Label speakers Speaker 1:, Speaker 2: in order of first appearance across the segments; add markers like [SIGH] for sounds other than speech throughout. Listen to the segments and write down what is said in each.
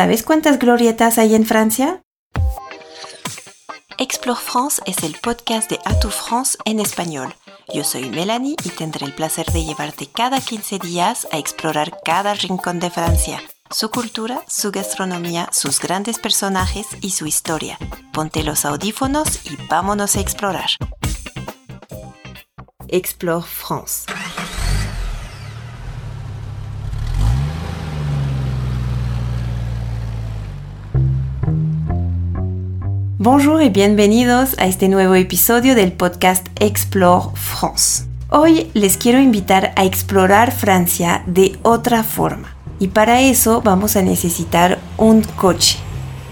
Speaker 1: ¿Sabes cuántas glorietas hay en Francia?
Speaker 2: Explore France es el podcast de Atout France en español. Yo soy Melanie y tendré el placer de llevarte cada 15 días a explorar cada rincón de Francia, su cultura, su gastronomía, sus grandes personajes y su historia. Ponte los audífonos y vámonos a explorar. Explore France.
Speaker 1: Bonjour y bienvenidos a este nuevo episodio del podcast Explore France. Hoy les quiero invitar a explorar Francia de otra forma y para eso vamos a necesitar un coche.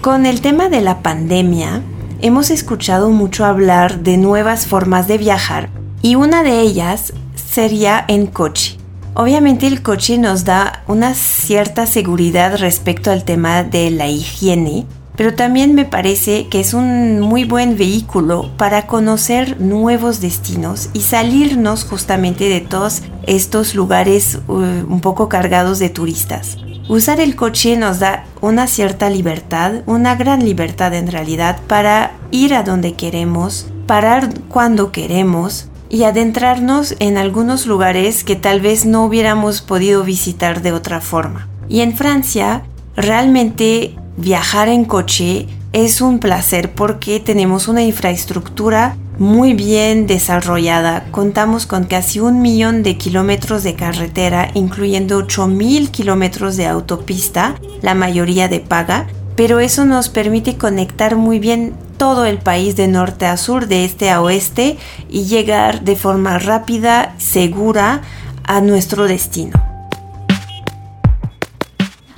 Speaker 1: Con el tema de la pandemia, hemos escuchado mucho hablar de nuevas formas de viajar y una de ellas sería en coche. Obviamente el coche nos da una cierta seguridad respecto al tema de la higiene pero también me parece que es un muy buen vehículo para conocer nuevos destinos y salirnos justamente de todos estos lugares uh, un poco cargados de turistas. Usar el coche nos da una cierta libertad, una gran libertad en realidad para ir a donde queremos, parar cuando queremos y adentrarnos en algunos lugares que tal vez no hubiéramos podido visitar de otra forma. Y en Francia realmente viajar en coche es un placer porque tenemos una infraestructura muy bien desarrollada. Contamos con casi un millón de kilómetros de carretera, incluyendo mil kilómetros de autopista, la mayoría de paga, pero eso nos permite conectar muy bien todo el país de norte a sur, de este a oeste y llegar de forma rápida, segura a nuestro destino.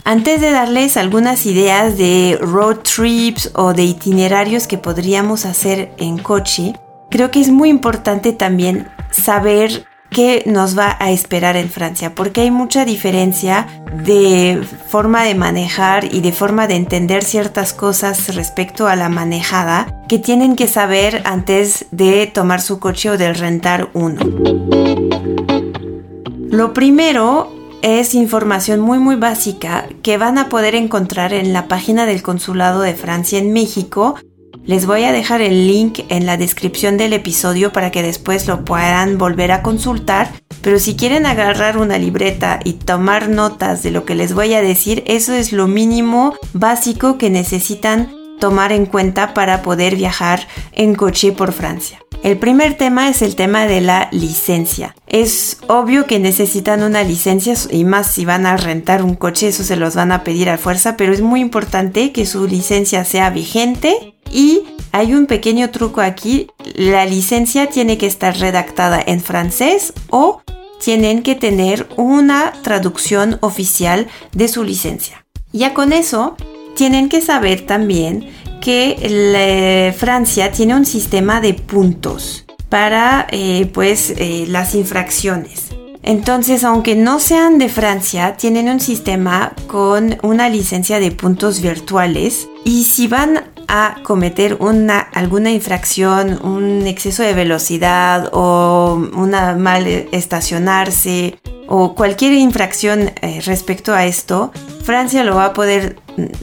Speaker 1: Antes de darles algunas ideas de road trips o de itinerarios que podríamos hacer en coche, creo que es muy importante también saber qué nos va a esperar en Francia, porque hay mucha diferencia de forma de manejar y de forma de entender ciertas cosas respecto a la manejada que tienen que saber antes de tomar su coche o de rentar uno. Lo primero es información muy muy básica que van a poder encontrar en la página del Consulado de Francia en México. Les voy a dejar el link en la descripción del episodio para que después lo puedan volver a consultar. Pero si quieren agarrar una libreta y tomar notas de lo que les voy a decir, eso es lo mínimo básico que necesitan tomar en cuenta para poder viajar en coche por Francia. El primer tema es el tema de la licencia. Es obvio que necesitan una licencia y más si van a rentar un coche, eso se los van a pedir a fuerza, pero es muy importante que su licencia sea vigente y hay un pequeño truco aquí, la licencia tiene que estar redactada en francés o tienen que tener una traducción oficial de su licencia. Ya con eso, tienen que saber también que Francia tiene un sistema de puntos para eh, pues eh, las infracciones. Entonces, aunque no sean de Francia, tienen un sistema con una licencia de puntos virtuales y si van a cometer una, alguna infracción, un exceso de velocidad o una mal estacionarse o cualquier infracción eh, respecto a esto, Francia lo va a poder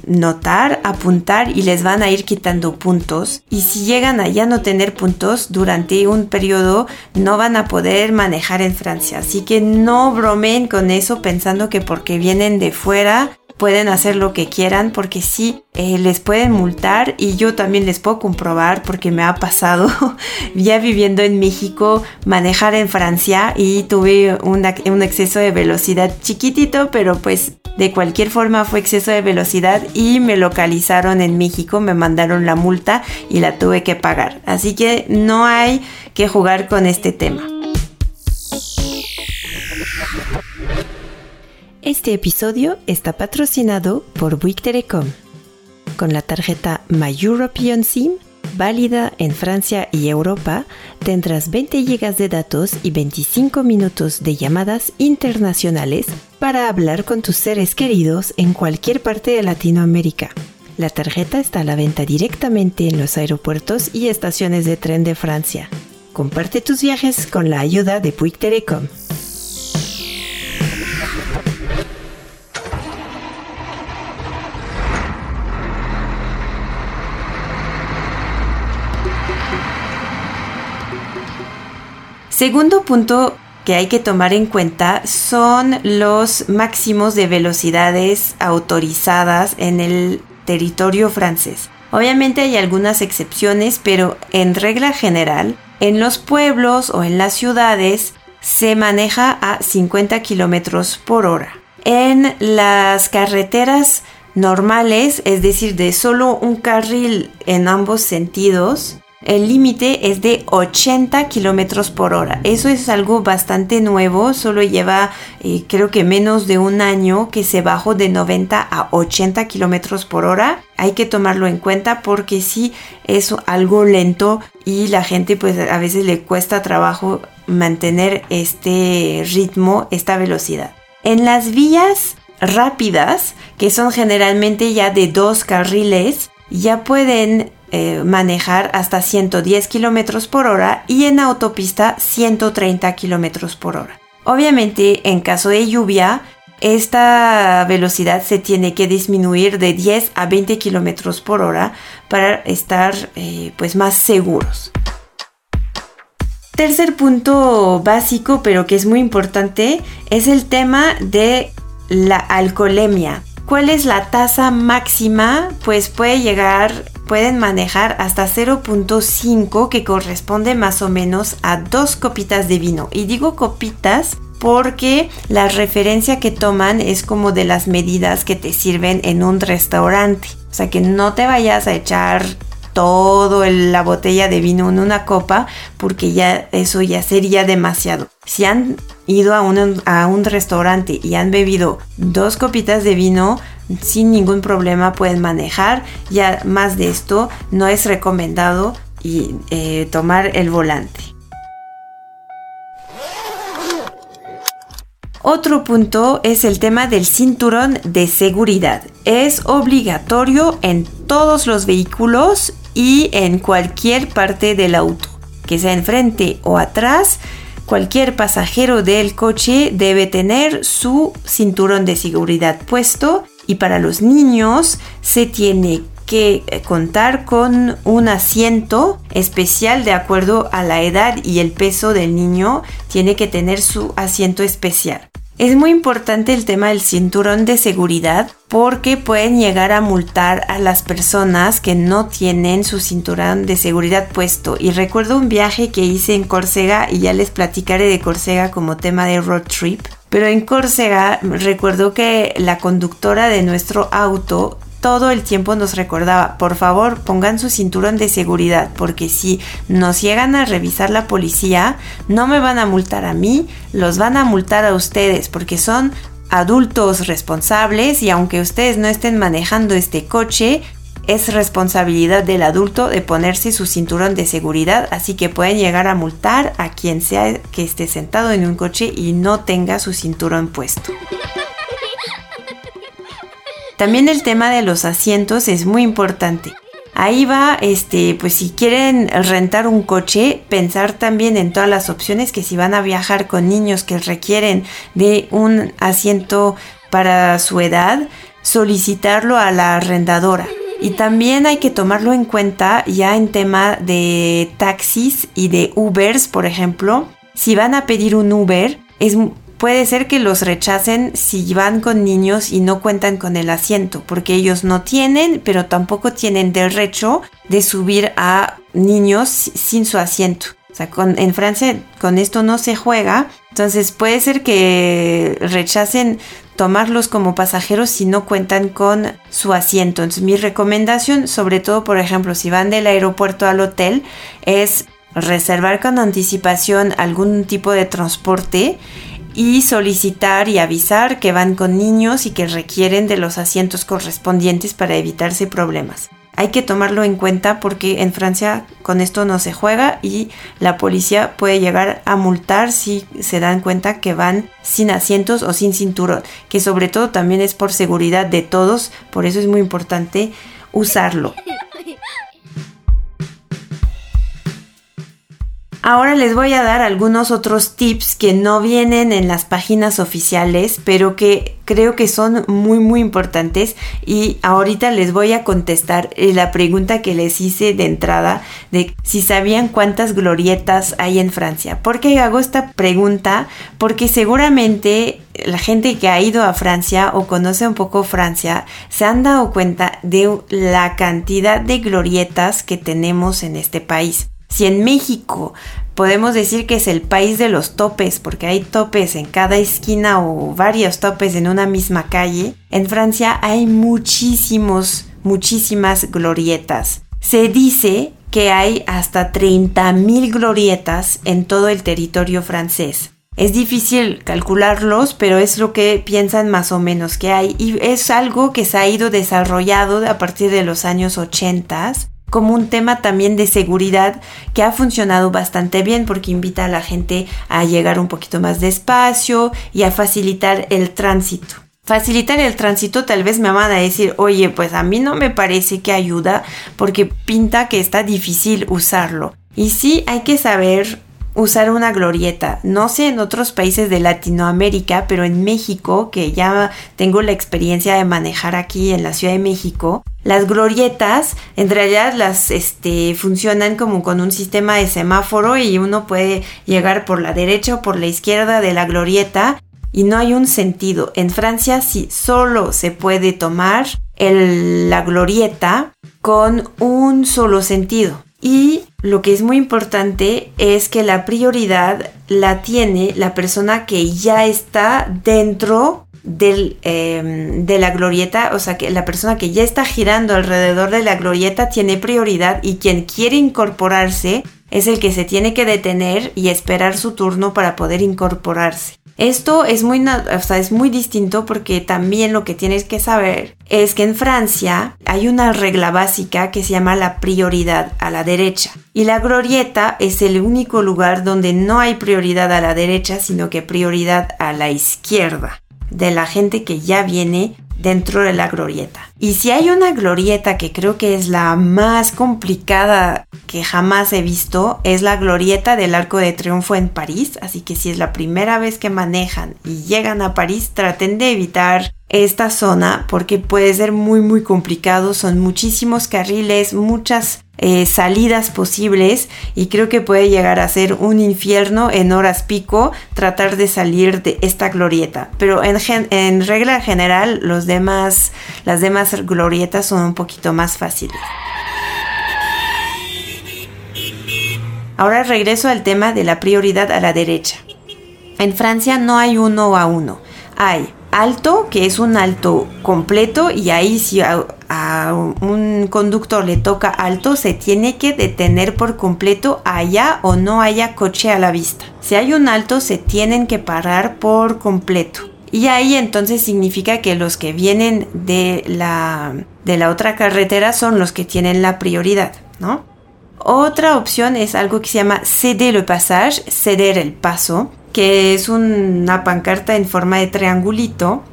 Speaker 1: notar, apuntar y les van a ir quitando puntos. Y si llegan a ya no tener puntos durante un periodo, no van a poder manejar en Francia. Así que no bromen con eso pensando que porque vienen de fuera pueden hacer lo que quieran porque sí eh, les pueden multar y yo también les puedo comprobar porque me ha pasado [LAUGHS] ya viviendo en México manejar en Francia y tuve un exceso de velocidad chiquitito pero pues de cualquier forma fue exceso de velocidad y me localizaron en México, me mandaron la multa y la tuve que pagar. Así que no hay que jugar con este tema.
Speaker 2: Este episodio está patrocinado por Bouygues Telecom. Con la tarjeta My European SIM, válida en Francia y Europa, tendrás 20 GB de datos y 25 minutos de llamadas internacionales para hablar con tus seres queridos en cualquier parte de Latinoamérica. La tarjeta está a la venta directamente en los aeropuertos y estaciones de tren de Francia. Comparte tus viajes con la ayuda de Bouygues Telecom.
Speaker 1: Segundo punto que hay que tomar en cuenta son los máximos de velocidades autorizadas en el territorio francés. Obviamente hay algunas excepciones, pero en regla general, en los pueblos o en las ciudades se maneja a 50 kilómetros por hora. En las carreteras normales, es decir, de solo un carril en ambos sentidos, el límite es de 80 kilómetros por hora. Eso es algo bastante nuevo, solo lleva eh, creo que menos de un año que se bajó de 90 a 80 kilómetros por hora. Hay que tomarlo en cuenta porque sí es algo lento y la gente pues a veces le cuesta trabajo mantener este ritmo, esta velocidad. En las vías rápidas, que son generalmente ya de dos carriles, ya pueden eh, manejar hasta 110 kilómetros por hora y en autopista 130 kilómetros por hora. Obviamente, en caso de lluvia, esta velocidad se tiene que disminuir de 10 a 20 kilómetros por hora para estar eh, pues más seguros. Tercer punto básico, pero que es muy importante, es el tema de la alcoholemia. ¿Cuál es la tasa máxima? Pues puede llegar pueden manejar hasta 0.5 que corresponde más o menos a dos copitas de vino. Y digo copitas porque la referencia que toman es como de las medidas que te sirven en un restaurante. O sea que no te vayas a echar todo la botella de vino en una copa porque ya eso ya sería demasiado. Si han ido a un, a un restaurante y han bebido dos copitas de vino, sin ningún problema pueden manejar. Ya más de esto no es recomendado y eh, tomar el volante. Otro punto es el tema del cinturón de seguridad. Es obligatorio en todos los vehículos y en cualquier parte del auto, que sea enfrente o atrás. Cualquier pasajero del coche debe tener su cinturón de seguridad puesto y para los niños se tiene que eh, contar con un asiento especial de acuerdo a la edad y el peso del niño, tiene que tener su asiento especial. Es muy importante el tema del cinturón de seguridad porque pueden llegar a multar a las personas que no tienen su cinturón de seguridad puesto. Y recuerdo un viaje que hice en Córcega y ya les platicaré de Córcega como tema de road trip. Pero en Córcega recuerdo que la conductora de nuestro auto todo el tiempo nos recordaba, por favor pongan su cinturón de seguridad, porque si nos llegan a revisar la policía, no me van a multar a mí, los van a multar a ustedes, porque son adultos responsables y aunque ustedes no estén manejando este coche, es responsabilidad del adulto de ponerse su cinturón de seguridad, así que pueden llegar a multar a quien sea que esté sentado en un coche y no tenga su cinturón puesto. También el tema de los asientos es muy importante. Ahí va, este, pues si quieren rentar un coche, pensar también en todas las opciones que si van a viajar con niños que requieren de un asiento para su edad, solicitarlo a la arrendadora. Y también hay que tomarlo en cuenta ya en tema de taxis y de Ubers, por ejemplo. Si van a pedir un Uber, es, puede ser que los rechacen si van con niños y no cuentan con el asiento, porque ellos no tienen, pero tampoco tienen derecho de subir a niños sin su asiento. O sea, en Francia con esto no se juega, entonces puede ser que rechacen tomarlos como pasajeros si no cuentan con su asiento. Entonces mi recomendación, sobre todo por ejemplo si van del aeropuerto al hotel, es reservar con anticipación algún tipo de transporte y solicitar y avisar que van con niños y que requieren de los asientos correspondientes para evitarse problemas hay que tomarlo en cuenta porque en Francia con esto no se juega y la policía puede llegar a multar si se dan cuenta que van sin asientos o sin cinturón, que sobre todo también es por seguridad de todos, por eso es muy importante usarlo. Ahora les voy a dar algunos otros tips que no vienen en las páginas oficiales, pero que creo que son muy muy importantes y ahorita les voy a contestar eh, la pregunta que les hice de entrada de si sabían cuántas glorietas hay en Francia. ¿Por qué hago esta pregunta? Porque seguramente la gente que ha ido a Francia o conoce un poco Francia se han dado cuenta de la cantidad de glorietas que tenemos en este país. Si en México podemos decir que es el país de los topes, porque hay topes en cada esquina o varios topes en una misma calle, en Francia hay muchísimos, muchísimas glorietas. Se dice que hay hasta 30.000 glorietas en todo el territorio francés. Es difícil calcularlos, pero es lo que piensan más o menos que hay. Y es algo que se ha ido desarrollado a partir de los años 80 como un tema también de seguridad que ha funcionado bastante bien porque invita a la gente a llegar un poquito más despacio y a facilitar el tránsito. Facilitar el tránsito tal vez me van a decir, oye, pues a mí no me parece que ayuda porque pinta que está difícil usarlo. Y sí hay que saber usar una glorieta. No sé en otros países de Latinoamérica, pero en México, que ya tengo la experiencia de manejar aquí en la Ciudad de México, las glorietas en realidad las este, funcionan como con un sistema de semáforo y uno puede llegar por la derecha o por la izquierda de la glorieta y no hay un sentido. En Francia sí solo se puede tomar la glorieta con un solo sentido. Y lo que es muy importante es que la prioridad la tiene la persona que ya está dentro del, em, de la glorieta, o sea que la persona que ya está girando alrededor de la glorieta tiene prioridad y quien quiere incorporarse es el que se tiene que detener y esperar su turno para poder incorporarse. Esto es muy, es muy distinto porque también lo que tienes que saber es que en Francia hay una regla básica que se llama la prioridad a la derecha. Y la glorieta es el único lugar donde no hay prioridad a la derecha, sino que prioridad a la izquierda de la gente que ya viene dentro de la glorieta. Y si hay una glorieta que creo que es la más complicada que jamás he visto, es la glorieta del Arco de Triunfo en París. Así que si es la primera vez que manejan y llegan a París, traten de evitar esta zona porque puede ser muy muy complicado. Son muchísimos carriles, muchas eh, salidas posibles y creo que puede llegar a ser un infierno en horas pico tratar de salir de esta glorieta. Pero en, en regla general los demás, las demás glorietas son un poquito más fáciles. Ahora regreso al tema de la prioridad a la derecha. En Francia no hay uno a uno. Hay alto, que es un alto completo, y ahí si a, un conductor le toca alto, se tiene que detener por completo allá o no haya coche a la vista. Si hay un alto, se tienen que parar por completo. Y ahí entonces significa que los que vienen de la, de la otra carretera son los que tienen la prioridad, ¿no? Otra opción es algo que se llama ceder le passage, ceder el paso que es una pancarta en forma de triangulito.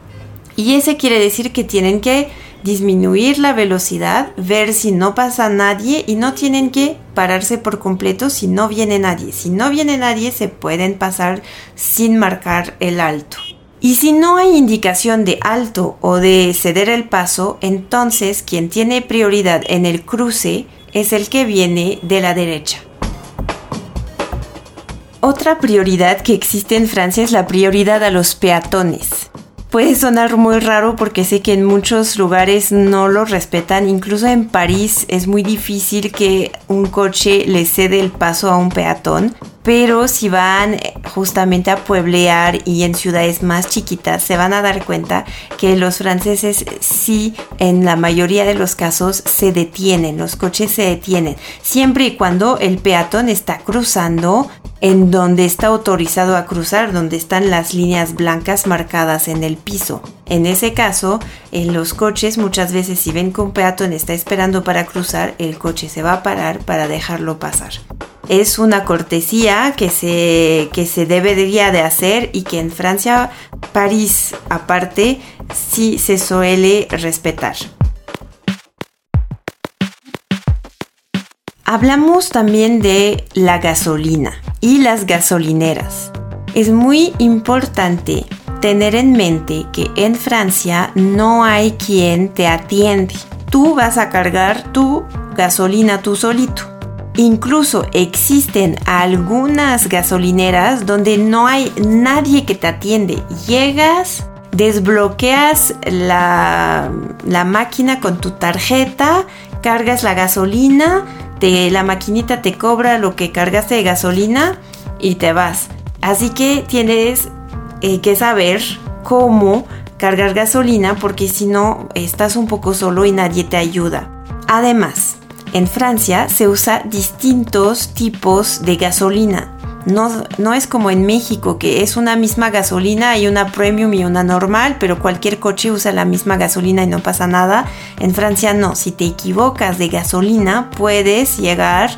Speaker 1: Y ese quiere decir que tienen que disminuir la velocidad, ver si no pasa nadie y no tienen que pararse por completo si no viene nadie. Si no viene nadie se pueden pasar sin marcar el alto. Y si no hay indicación de alto o de ceder el paso, entonces quien tiene prioridad en el cruce es el que viene de la derecha. Otra prioridad que existe en Francia es la prioridad a los peatones. Puede sonar muy raro porque sé que en muchos lugares no lo respetan, incluso en París es muy difícil que un coche le cede el paso a un peatón, pero si van eh, justamente a pueblear y en ciudades más chiquitas se van a dar cuenta que los franceses sí en la mayoría de los casos se detienen, los coches se detienen, siempre y cuando el peatón está cruzando en donde está autorizado a cruzar, donde están las líneas blancas marcadas en el piso. En ese caso, en los coches muchas veces si ven que un peatón está esperando para cruzar, el coche se va a parar para dejarlo pasar es una cortesía que se, que se debería de hacer y que en Francia, París aparte, sí se suele respetar. Hablamos también de la gasolina. y las gasolineras. Es muy importante tener en mente que en Francia no hay quien te atiende. Tú vas a cargar tu gasolina tú solito. Incluso existen algunas gasolineras donde no hay nadie que te atiende. Llegas, desbloqueas la, máquina con tu tarjeta, cargas la gasolina, la maquinita te cobra lo que cargaste de gasolina y te vas. Así que tienes eh, que saber cómo cargar gasolina porque si no estás un poco solo y nadie te ayuda. Además, en Francia se usa distintos tipos de gasolina. No, es como en México, que es una misma gasolina, hay una premium y una normal, pero cualquier coche usa la misma gasolina y no pasa nada. En Francia no, si te equivocas de gasolina puedes llegar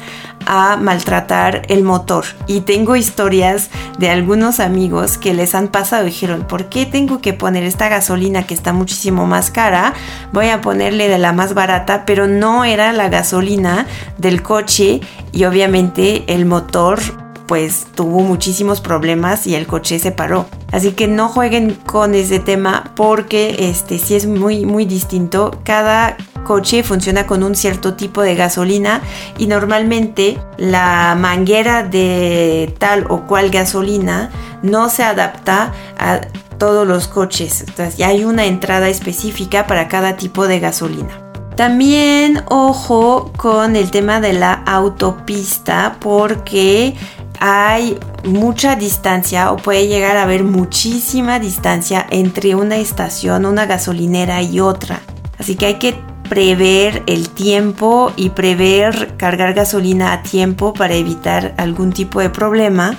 Speaker 1: a maltratar el motor. Y tengo historias de algunos amigos que les han pasado dijeron, ¿por qué tengo que poner esta gasolina que está muchísimo más cara? Voy a ponerle de la más barata, pero no era la gasolina del coche y obviamente el motor pues tuvo muchísimos problemas y el coche se paró. Así que no jueguen con ese tema porque este sí es muy muy distinto. Cada coche funciona con un cierto tipo de gasolina y normalmente la manguera de tal o cual gasolina no se adapta a todos los coches. Ya hay una entrada específica para cada tipo de gasolina. También ojo con el tema de la autopista porque hay mucha distancia o puede llegar a haber muchísima distancia entre una estación, una gasolinera y otra. Así que hay que prever el tiempo y prever cargar gasolina a tiempo para evitar algún tipo de problema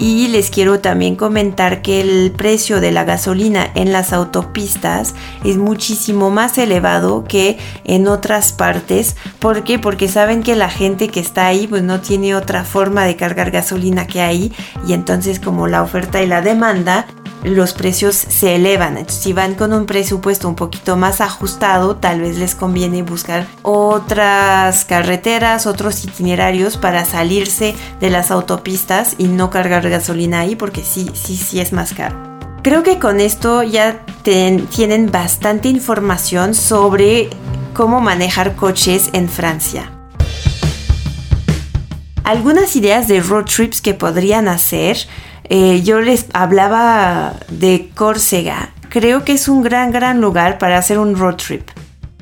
Speaker 1: y les quiero también comentar que el precio de la gasolina en las autopistas es muchísimo más elevado que en otras partes. ¿Por qué? Porque saben que la gente que está ahí pues no tiene otra forma de cargar gasolina que ahí y entonces como la oferta y la demanda los precios se elevan. si van con un presupuesto un poquito más ajustado, tal vez les conviene buscar otras carreteras, otros itinerarios para salirse de las autopistas y no cargar gasolina ahí porque sí, sí, sí es más caro. Creo que con esto ya tienen bastante información sobre cómo manejar coches en Francia. Algunas ideas de road trips que podrían hacer eh, yo les hablaba de Córcega. Creo que es un gran, gran lugar para hacer un road trip.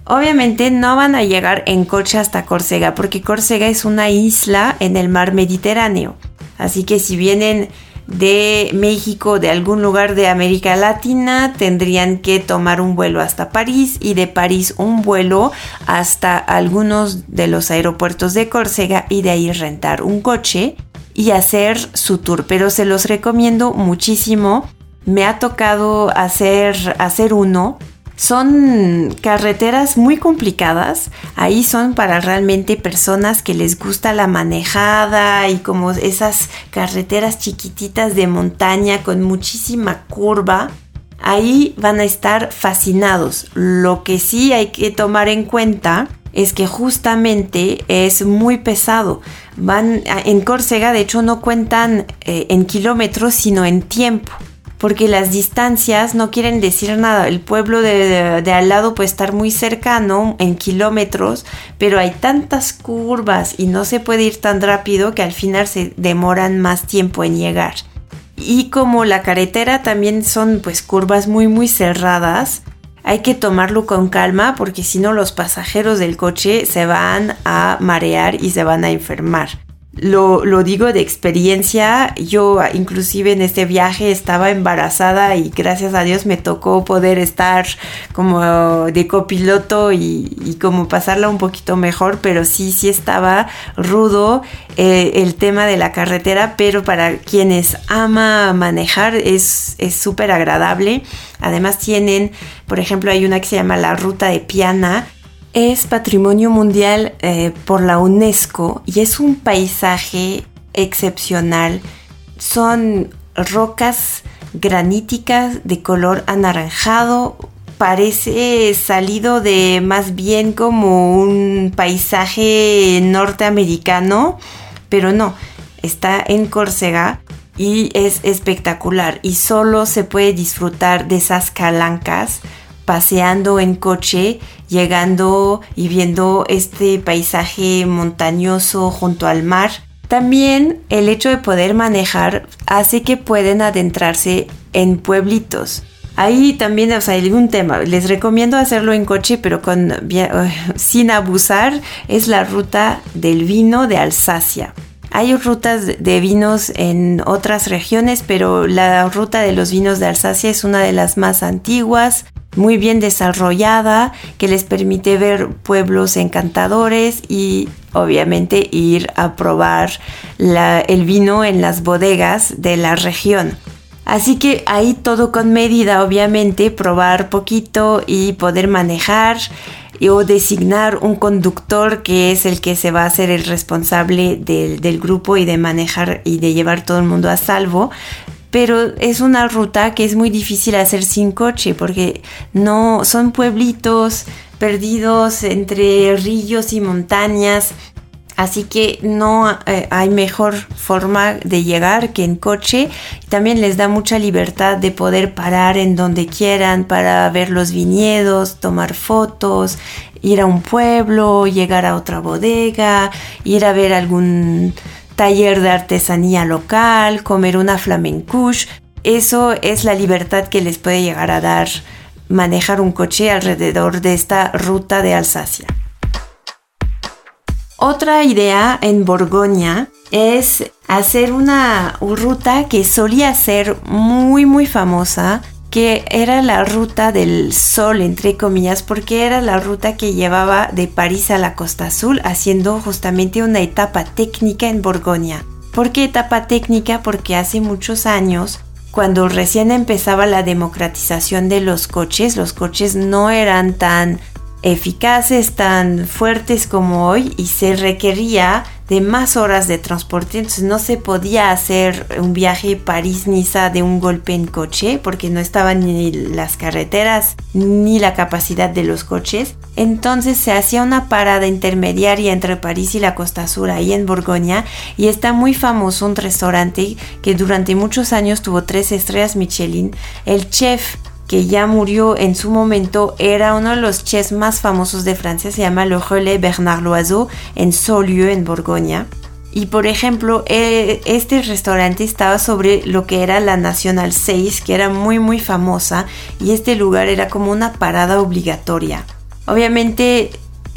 Speaker 1: Obviamente no van a llegar en coche hasta Córcega porque Córcega es una isla en el mar Mediterráneo. Así que si vienen de México, de algún lugar de América Latina, tendrían que tomar un vuelo hasta París y de París un vuelo hasta algunos de los aeropuertos de Córcega y de ahí rentar un coche y hacer su tour, pero se los recomiendo muchísimo. Me ha tocado hacer, hacer uno. Son carreteras muy complicadas. Ahí son para realmente personas que les gusta la manejada y como esas carreteras chiquititas de montaña con muchísima curva. Ahí van a estar fascinados. Lo que sí hay que tomar en cuenta es que justamente es muy pesado. Van en Córcega, de hecho, no cuentan eh, en kilómetros, sino en tiempo. Porque las distancias no quieren decir nada. El pueblo de, de, al lado puede estar muy cercano en kilómetros, pero hay tantas curvas y no se puede ir tan rápido que al final se demoran más tiempo en llegar. Y como la carretera también son pues curvas muy muy cerradas, hay que tomarlo con calma porque si no los pasajeros del coche se van a marear y se van a enfermar. Lo, digo de experiencia, yo inclusive en este viaje estaba embarazada y gracias a Dios me tocó poder estar como de copiloto y, como pasarla un poquito mejor, pero sí, sí estaba rudo eh, el tema de la carretera, pero para quienes ama manejar es súper agradable. Además tienen, por ejemplo, hay una que se llama la Ruta de Piana, es patrimonio mundial eh, por la UNESCO y es un paisaje excepcional. Son rocas graníticas de color anaranjado. Parece salido de más bien como un paisaje norteamericano, pero no. está en Córcega y es espectacular y solo se puede disfrutar de esas calancas paseando en coche, llegando y viendo este paisaje montañoso junto al mar. También el hecho de poder manejar hace que pueden adentrarse en pueblitos. Ahí también, o sea, un tema. Les recomiendo hacerlo en coche, pero sin abusar. Es la ruta del vino de Alsacia. Hay rutas de vinos en otras regiones, pero la ruta de los vinos de Alsacia es una de las más antiguas, muy bien desarrollada, que les permite ver pueblos encantadores y obviamente ir a probar el vino en las bodegas de la región. Así que ahí todo con medida, obviamente, probar poquito y poder manejar o designar un conductor que es el que se va a ser el responsable del grupo y de manejar y de llevar todo el mundo a salvo pero es una ruta que es muy difícil hacer sin coche porque no son pueblitos perdidos entre ríos y montañas Así que no eh, hay mejor forma de llegar que en coche. También les da mucha libertad de poder parar en donde quieran para ver los viñedos, tomar fotos, ir a un pueblo, llegar a otra bodega, ir a ver algún taller de artesanía local, comer una flamencush. Eso es la libertad que les puede llegar a dar manejar un coche alrededor de esta ruta de Alsacia. Otra idea en Borgoña es hacer una ruta que solía ser muy muy famosa era la ruta del sol, entre comillas, porque era la ruta que llevaba de París a la Costa Azul, haciendo justamente una etapa técnica en Borgoña. ¿Por qué etapa técnica? Porque hace muchos años, cuando recién empezaba la democratización de los coches, los coches no eran tan eficaces, tan fuertes como hoy y se requería de más horas de transporte, entonces no se podía hacer un viaje París-Niza de un golpe en coche porque no estaban ni las carreteras ni la capacidad de los coches. Entonces se hacía una parada intermediaria entre París y la Costa Sur ahí en Borgoña y está muy famoso un restaurante que durante muchos años tuvo tres estrellas Michelin. El chef que ya murió en su momento, era uno de los chefs más famosos de Francia, se llama Le Relais Bernard Loiseau, en Saulieu, en Borgoña. Y por ejemplo, eh, este restaurante estaba sobre lo que era la Nacional 6, que era muy muy famosa, y este lugar era como una parada obligatoria. Obviamente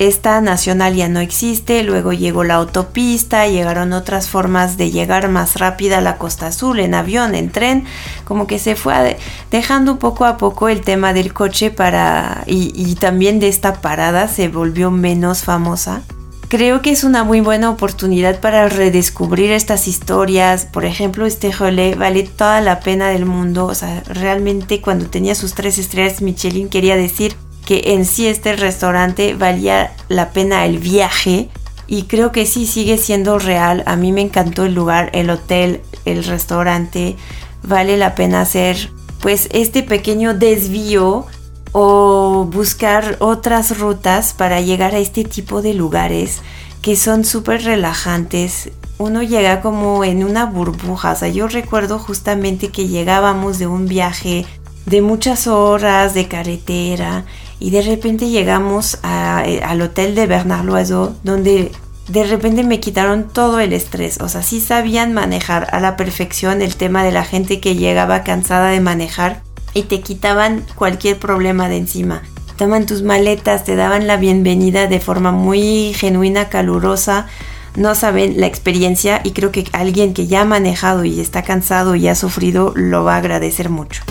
Speaker 1: esta nacional ya no existe, luego llegó la autopista, llegaron otras formas de llegar más rápida a la Costa Azul, en avión, en tren, como que se fue dejando poco a poco el tema del coche para y, también de esta parada se volvió menos famosa. Creo que es una muy buena oportunidad para redescubrir estas historias. Por ejemplo, este relé vale toda la pena del mundo. O sea, realmente cuando tenía sus tres estrellas Michelin quería decir que en sí este restaurante valía la pena el viaje y creo que sí sigue siendo real. A mí me encantó el lugar, el hotel, el restaurante. Vale la pena hacer pues este pequeño desvío o buscar otras rutas para llegar a este tipo de lugares que son súper relajantes. Uno llega como en una burbuja. O sea, yo recuerdo justamente que llegábamos de un viaje de muchas horas de carretera y de repente llegamos eh, al hotel de Bernard Loiseau, donde de repente me quitaron todo el estrés. O sea, sí sabían manejar a la perfección el tema de la gente que llegaba cansada de manejar y te quitaban cualquier problema de encima. Toman tus maletas, te daban la bienvenida de forma muy genuina, calurosa. No saben la experiencia y creo que alguien que ya ha manejado y está cansado y ha sufrido lo va a agradecer mucho.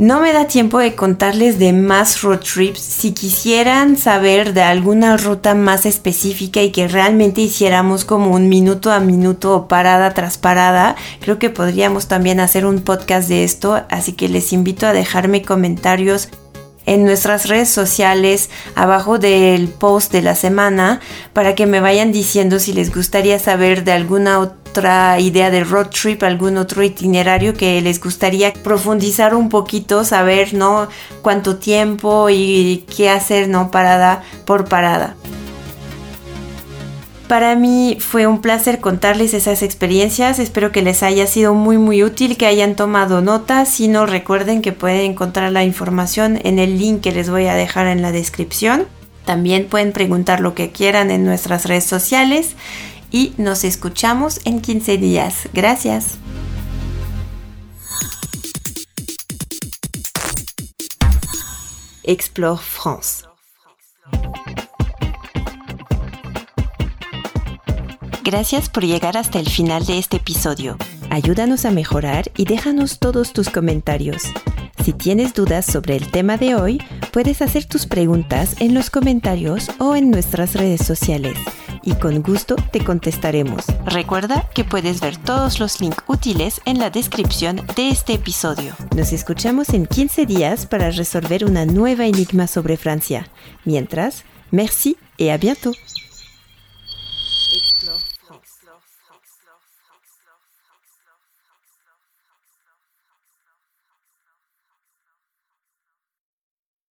Speaker 1: No me da tiempo de contarles de más road trips. Si quisieran saber de alguna ruta más específica y que realmente hiciéramos como un minuto a minuto o parada tras parada, creo que podríamos también hacer un podcast de esto. Así que les invito a dejarme comentarios en nuestras redes sociales abajo del post de la semana para que me vayan diciendo si les gustaría saber de alguna otra idea de road trip, algún otro itinerario que les gustaría profundizar un poquito, saber, ¿no? Cuánto tiempo y qué hacer, ¿no? Parada por parada. Para mí fue un placer contarles esas experiencias. Espero que les haya sido muy muy útil, que hayan tomado nota. Si no, recuerden que pueden encontrar la información en el link que les voy a dejar en la descripción. También pueden preguntar lo que quieran en nuestras redes sociales y nos escuchamos en 15 días. Gracias.
Speaker 2: Explore France. Gracias por llegar hasta el final de este episodio. Ayúdanos a mejorar y déjanos todos tus comentarios. Si tienes dudas sobre el tema de hoy, puedes hacer tus preguntas en los comentarios o en nuestras redes sociales y con gusto te contestaremos. Recuerda que puedes ver todos los links útiles en la descripción de este episodio. Nos escuchamos en 15 días para resolver una nueva enigma sobre Francia. Mientras, merci et à bientôt.